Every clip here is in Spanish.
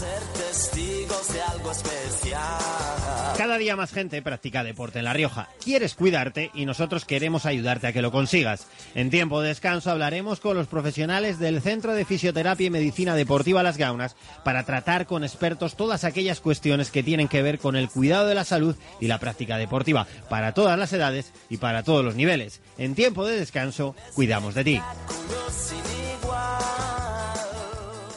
ser testigos de algo especial. Cada día más gente practica deporte en La Rioja. Quieres cuidarte y nosotros queremos ayudarte a que lo consigas. En tiempo de descanso hablaremos con los profesionales del Centro de Fisioterapia y Medicina Deportiva Las Gaunas para tratar con expertos todas aquellas cuestiones que tienen que ver con el cuidado de la salud y la práctica deportiva para todas las edades y para todos los niveles. En tiempo de descanso, cuidamos de ti.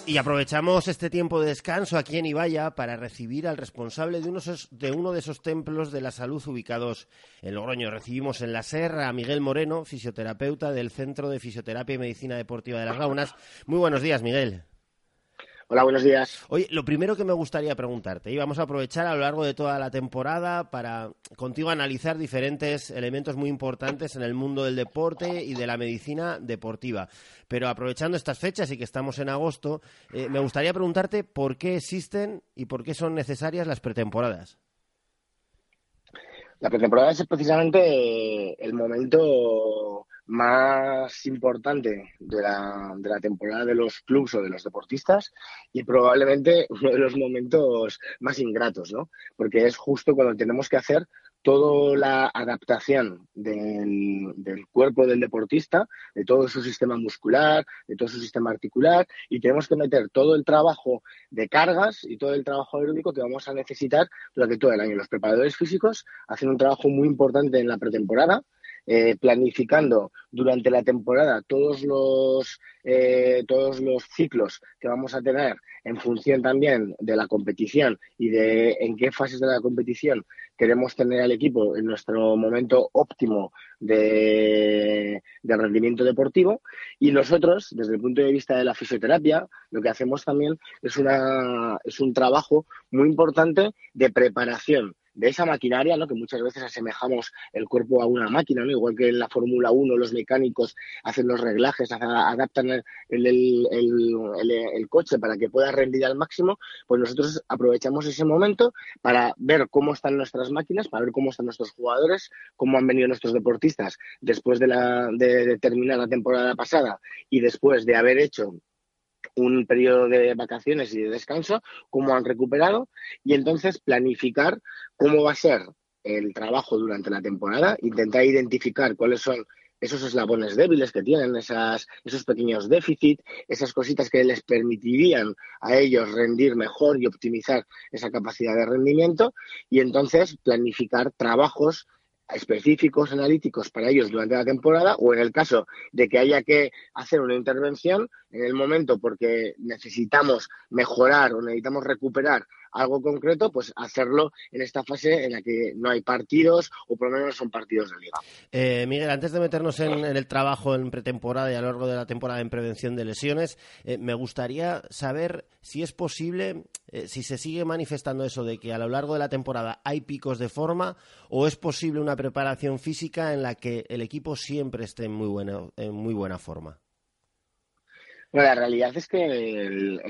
Y aprovechamos este tiempo de descanso aquí en Ibaya para recibir al responsable de, de uno de esos templos de la salud ubicados en Logroño. Recibimos en la Serra a Miguel Moreno, fisioterapeuta del Centro de Fisioterapia y Medicina Deportiva de las Gaunas. Muy buenos días, Miguel. Hola, buenos días. Oye, lo primero que me gustaría preguntarte, y vamos a aprovechar a lo largo de toda la temporada para contigo analizar diferentes elementos muy importantes en el mundo del deporte y de la medicina deportiva. Pero aprovechando estas fechas y que estamos en agosto, eh, me gustaría preguntarte por qué existen y por qué son necesarias las pretemporadas. La pretemporada es precisamente el momento más importante de la, temporada de los clubs o de los deportistas y probablemente uno de los momentos más ingratos, ¿no? Porque es justo cuando tenemos que hacer toda la adaptación del, cuerpo del deportista, de todo su sistema muscular, de todo su sistema articular, y tenemos que meter todo el trabajo de cargas y todo el trabajo aeróbico que vamos a necesitar durante todo el año. Los preparadores físicos hacen un trabajo muy importante en la pretemporada, eh, planificando durante la temporada todos los, eh, todos los ciclos que vamos a tener en función también de la competición y de en qué fases de la competición queremos tener al equipo en nuestro momento óptimo de, rendimiento deportivo. Y nosotros, desde el punto de vista de la fisioterapia, lo que hacemos también es, una, es un trabajo muy importante de preparación de esa maquinaria, ¿no? que muchas veces asemejamos el cuerpo a una máquina, ¿no? igual que en la Fórmula 1 los mecánicos hacen los reglajes, adaptan el, coche para que pueda rendir al máximo, pues nosotros aprovechamos ese momento para ver cómo están nuestras máquinas, para ver cómo están nuestros jugadores, cómo han venido nuestros deportistas después de, la, de terminar la temporada pasada y después de haber hecho un periodo de vacaciones y de descanso, cómo han recuperado y entonces planificar cómo va a ser el trabajo durante la temporada, intentar identificar cuáles son esos eslabones débiles que tienen, esas, esos pequeños déficits, esas cositas que les permitirían a ellos rendir mejor y optimizar esa capacidad de rendimiento y entonces planificar trabajos específicos analíticos para ellos durante la temporada o en el caso de que haya que hacer una intervención en el momento porque necesitamos mejorar o necesitamos recuperar algo concreto, pues hacerlo en esta fase en la que no hay partidos o por lo menos son partidos de liga. Eh, Miguel, antes de meternos en, el trabajo en pretemporada y a lo largo de la temporada en prevención de lesiones, eh, me gustaría saber si es posible, eh, si se sigue manifestando eso de que a lo largo de la temporada hay picos de forma o es posible una preparación física en la que el equipo siempre esté en muy buena, en muy buena forma. Bueno, la realidad es que en, el,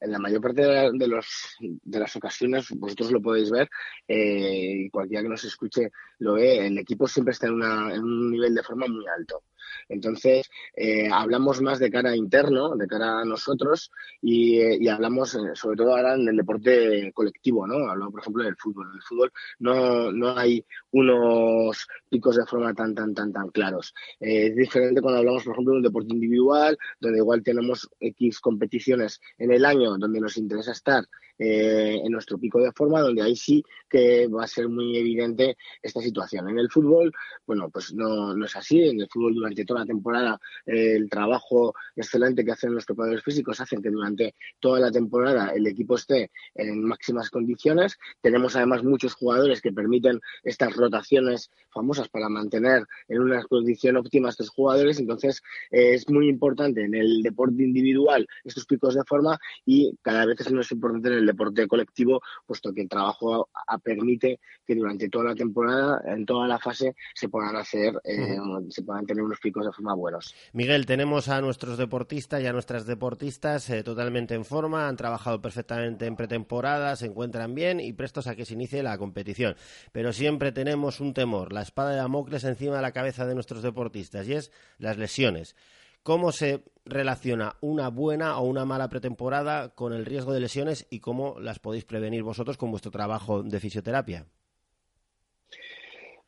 en, la mayor parte de, los, de, las ocasiones, vosotros lo podéis ver, eh, cualquiera que nos escuche lo ve, el equipo siempre está en, una, en un nivel de forma muy alto. Entonces, eh, hablamos más de cara interno, de cara a nosotros, y, eh, hablamos eh, sobre todo ahora en el deporte colectivo, ¿no? Hablamos, por ejemplo, del fútbol. En el fútbol no, no hay unos picos de forma tan, tan, tan, tan claros. Eh, es diferente cuando hablamos, por ejemplo, de un deporte individual, donde igual tenemos X competiciones en el año donde nos interesa estar eh, en nuestro pico de forma, donde ahí sí que va a ser muy evidente esta situación. En el fútbol, bueno, pues no, no es así. En el fútbol durante toda la temporada eh, el trabajo excelente que hacen los preparadores físicos hacen que durante toda la temporada el equipo esté en máximas condiciones. Tenemos además muchos jugadores que permiten estas rotaciones famosas para mantener en una condición óptima a estos jugadores. Entonces eh, es muy importante en el deporte individual estos picos de forma y cada vez es más importante en el deporte colectivo, puesto que el trabajo permite que durante toda la temporada, en toda la fase, se puedan hacer, eh, se puedan tener unos picos de forma buenos. Miguel, tenemos a nuestros deportistas y a nuestras deportistas eh, totalmente en forma, han trabajado perfectamente en pretemporada, se encuentran bien y prestos a que se inicie la competición. Pero siempre tenemos un temor, la espada de Damocles encima de la cabeza de nuestros deportistas, y es las lesiones. ¿Cómo se relaciona una buena o una mala pretemporada con el riesgo de lesiones y cómo las podéis prevenir vosotros con vuestro trabajo de fisioterapia?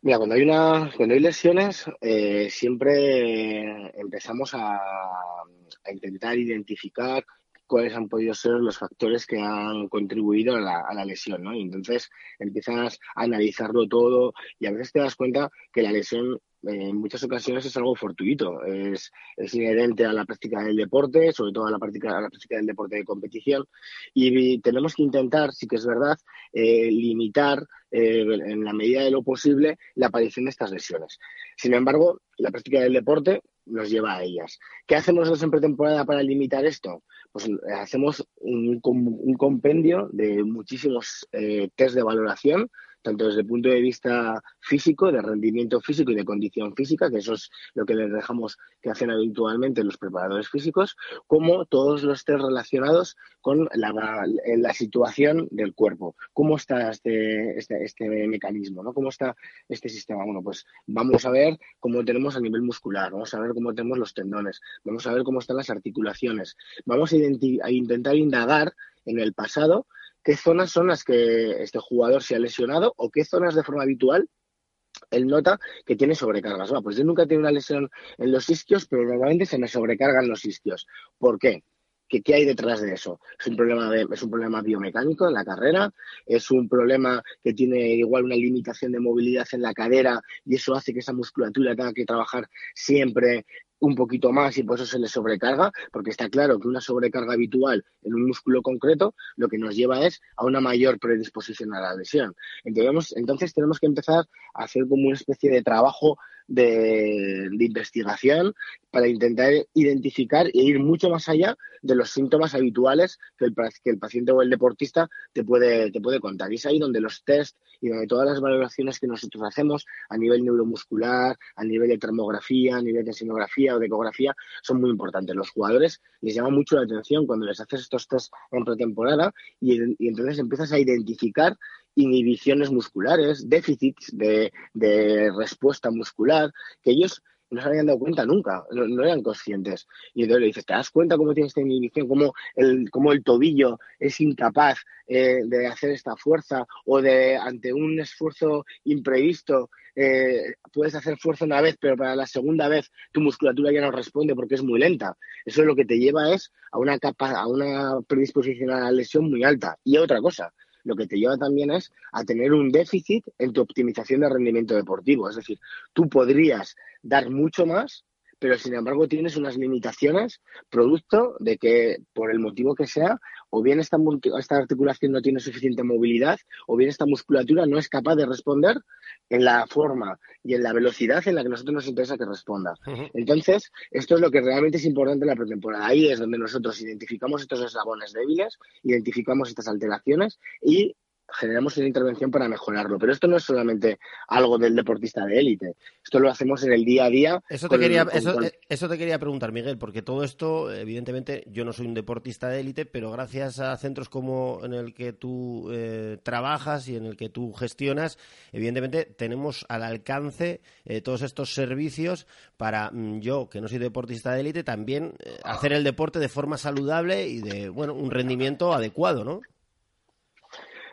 Mira, cuando hay una, cuando hay lesiones, eh, siempre empezamos a, a, intentar identificar cuáles han podido ser los factores que han contribuido a la, lesión, ¿no? Y entonces empiezas a analizarlo todo y a veces te das cuenta que la lesión en muchas ocasiones es algo fortuito, es, es, inherente a la práctica del deporte, sobre todo a la práctica, a la práctica del deporte de competición, y tenemos que intentar, sí que es verdad, eh, limitar eh, en la medida de lo posible la aparición de estas lesiones. Sin embargo, la práctica del deporte nos lleva a ellas. ¿Qué hacemos nosotros en pretemporada para limitar esto? Pues hacemos un, un compendio de muchísimos eh, test de valoración tanto desde el punto de vista físico, de rendimiento físico y de condición física, que eso es lo que les dejamos que hacen habitualmente los preparadores físicos, como todos los test relacionados con la, la situación del cuerpo. ¿Cómo está este, este, este mecanismo? ¿no? ¿Cómo está este sistema? Bueno, pues vamos a ver cómo tenemos a nivel muscular, vamos a ver cómo tenemos los tendones, vamos a ver cómo están las articulaciones, vamos a intentar indagar en el pasado qué zonas son las que este jugador se ha lesionado o qué zonas de forma habitual él nota que tiene sobrecargas. Bueno, pues yo nunca tenido una lesión en los isquios, pero normalmente se me sobrecargan los isquios. ¿Por qué? ¿Qué, ¿Qué, hay detrás de eso? ¿Es un, problema ¿Es un problema biomecánico en la carrera? ¿Es un problema que tiene igual una limitación de movilidad en la cadera y eso hace que esa musculatura tenga que trabajar siempre un poquito más y por eso se le sobrecarga, porque está claro que una sobrecarga habitual en un músculo concreto lo que nos lleva es a una mayor predisposición a la lesión. Entonces, entonces tenemos que empezar a hacer como una especie de trabajo de, investigación para intentar identificar e ir mucho más allá de los síntomas habituales que el, que el paciente o el deportista te puede, te puede contar. Y es ahí donde los test y donde todas las valoraciones que nosotros hacemos a nivel neuromuscular, a nivel de termografía, a nivel de sinografía o de ecografía son muy importantes. Los jugadores les llama mucho la atención cuando les haces estos test en pretemporada y, entonces empiezas a identificar inhibiciones musculares, déficits de respuesta muscular, que ellos no se habían dado cuenta nunca, no, eran conscientes. Y entonces le dices, ¿te das cuenta cómo tiene esta inhibición? ¿Cómo el, cómo el tobillo es incapaz eh, de hacer esta fuerza? O de ante un esfuerzo imprevisto eh, puedes hacer fuerza una vez, pero para la segunda vez tu musculatura ya no responde porque es muy lenta. Eso lo que te lleva es a una, capa, a una predisposición a la lesión muy alta. Y otra cosa, lo que te lleva también es a tener un déficit en tu optimización de rendimiento deportivo. Es decir, tú podrías dar mucho más, pero sin embargo tienes unas limitaciones producto de que, por el motivo que sea, o bien esta, esta, articulación no tiene suficiente movilidad, o bien esta musculatura no es capaz de responder en la forma y en la velocidad en la que nosotros nos interesa que responda. Entonces, esto es lo que realmente es importante en la pretemporada. Ahí es donde nosotros identificamos estos eslabones débiles, identificamos estas alteraciones y generamos una intervención para mejorarlo. Pero esto no es solamente algo del deportista de élite. Esto lo hacemos en el día a día. Eso te, quería, con, eso, con... eso te quería preguntar, Miguel, porque todo esto, evidentemente, yo no soy un deportista de élite, pero gracias a centros como en el que tú eh, trabajas y en el que tú gestionas, evidentemente tenemos al alcance eh, todos estos servicios para mm, yo, que no soy deportista de élite, también eh, hacer el deporte de forma saludable y de, bueno, un rendimiento adecuado, ¿no?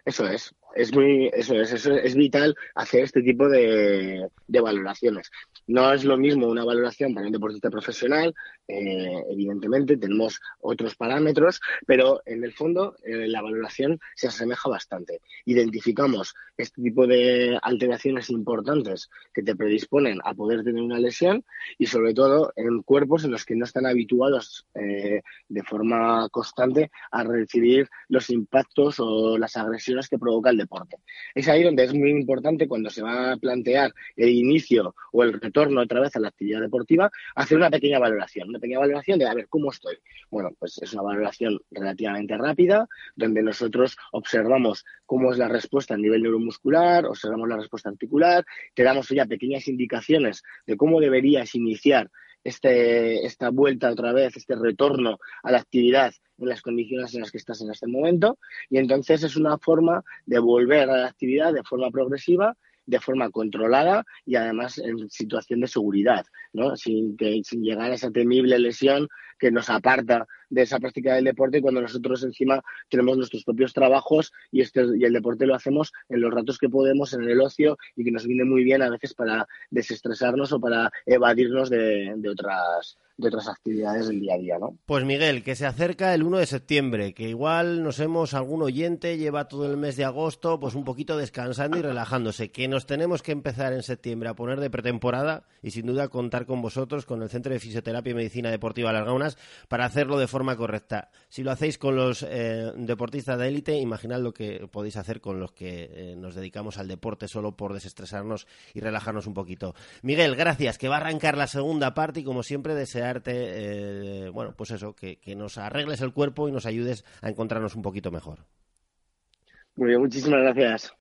Eso es, es muy, eso es, eso es vital hacer este tipo de, de, valoraciones. No es lo mismo una valoración para un deportista profesional, eh, evidentemente tenemos otros parámetros, pero en el fondo eh, la valoración se asemeja bastante. Identificamos este tipo de alteraciones importantes que te predisponen a poder tener una lesión y sobre todo en cuerpos en los que no están habituados eh, de forma constante a recibir los impactos o las agresiones que provoca el deporte. Es ahí donde es muy importante cuando se va a plantear el inicio o el retorno otra vez a la actividad deportiva, hacer una pequeña valoración, una pequeña valoración de a ver cómo estoy. Bueno, pues es una valoración relativamente rápida, donde nosotros observamos cómo es la respuesta a nivel neuromuscular, observamos la respuesta articular, te damos ya pequeñas indicaciones de cómo deberías iniciar este, esta vuelta otra vez, este retorno a la actividad en las condiciones en las que estás en este momento. Y entonces es una forma de volver a la actividad de forma progresiva de forma controlada y además en situación de seguridad, ¿no? sin, que, sin llegar a esa temible lesión que nos aparta de esa práctica del deporte cuando nosotros encima tenemos nuestros propios trabajos y, este, y el deporte lo hacemos en los ratos que podemos, en el ocio y que nos viene muy bien a veces para desestresarnos o para evadirnos de, de otras de otras actividades del día a día, ¿no? Pues Miguel, que se acerca el 1 de septiembre, que igual nos hemos, algún oyente lleva todo el mes de agosto pues un poquito descansando y relajándose, que nos tenemos que empezar en septiembre a poner de pretemporada y sin duda contar con vosotros, con el Centro de Fisioterapia y Medicina Deportiva Las Para hacerlo de forma correcta. Si lo hacéis con los eh, deportistas de élite, imaginad lo que podéis hacer con los que eh, nos dedicamos al deporte solo por desestresarnos y relajarnos un poquito. Miguel, gracias, que va a arrancar la segunda parte y como siempre desear eh, bueno, pues eso, que, que nos arregles el cuerpo y nos ayudes a encontrarnos un poquito mejor. Muy bien, muchísimas gracias.